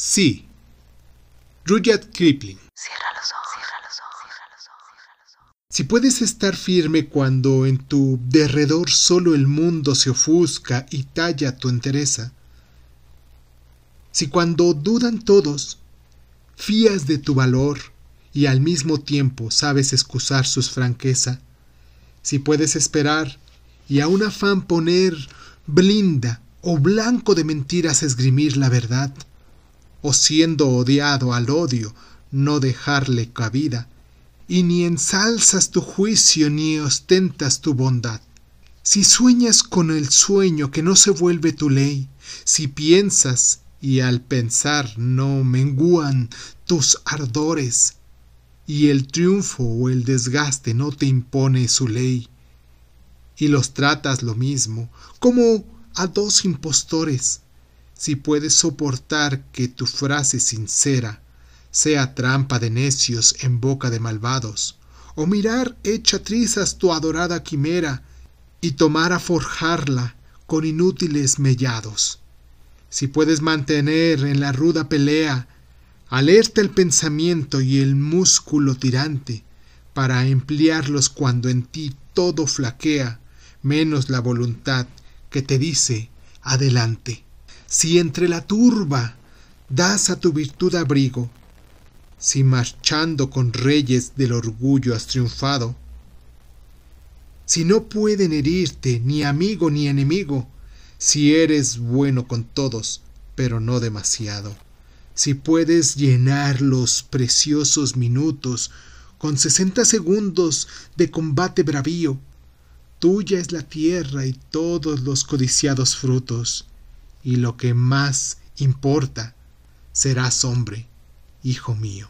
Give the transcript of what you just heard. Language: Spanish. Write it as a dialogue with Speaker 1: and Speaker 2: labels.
Speaker 1: Sí. Rudyard Kipling.
Speaker 2: Cierra los ojos, cierra los ojos, cierra los ojos.
Speaker 1: Si puedes estar firme cuando en tu derredor solo el mundo se ofusca y talla tu entereza. Si cuando dudan todos, fías de tu valor y al mismo tiempo sabes excusar sus franqueza. Si puedes esperar y a un afán poner blinda o blanco de mentiras esgrimir la verdad, o siendo odiado al odio no dejarle cabida, y ni ensalzas tu juicio ni ostentas tu bondad. Si sueñas con el sueño que no se vuelve tu ley, si piensas y al pensar no menguan tus ardores, y el triunfo o el desgaste no te impone su ley, y los tratas lo mismo, como a dos impostores, si puedes soportar que tu frase sincera sea trampa de necios en boca de malvados, o mirar hecha trizas tu adorada quimera y tomar a forjarla con inútiles mellados. Si puedes mantener en la ruda pelea alerta el pensamiento y el músculo tirante, para emplearlos cuando en ti todo flaquea, menos la voluntad que te dice adelante. Si entre la turba das a tu virtud abrigo, si marchando con reyes del orgullo has triunfado, si no pueden herirte ni amigo ni enemigo, si eres bueno con todos, pero no demasiado, si puedes llenar los preciosos minutos con sesenta segundos de combate bravío, tuya es la tierra y todos los codiciados frutos, y lo que más importa, serás hombre, hijo mío.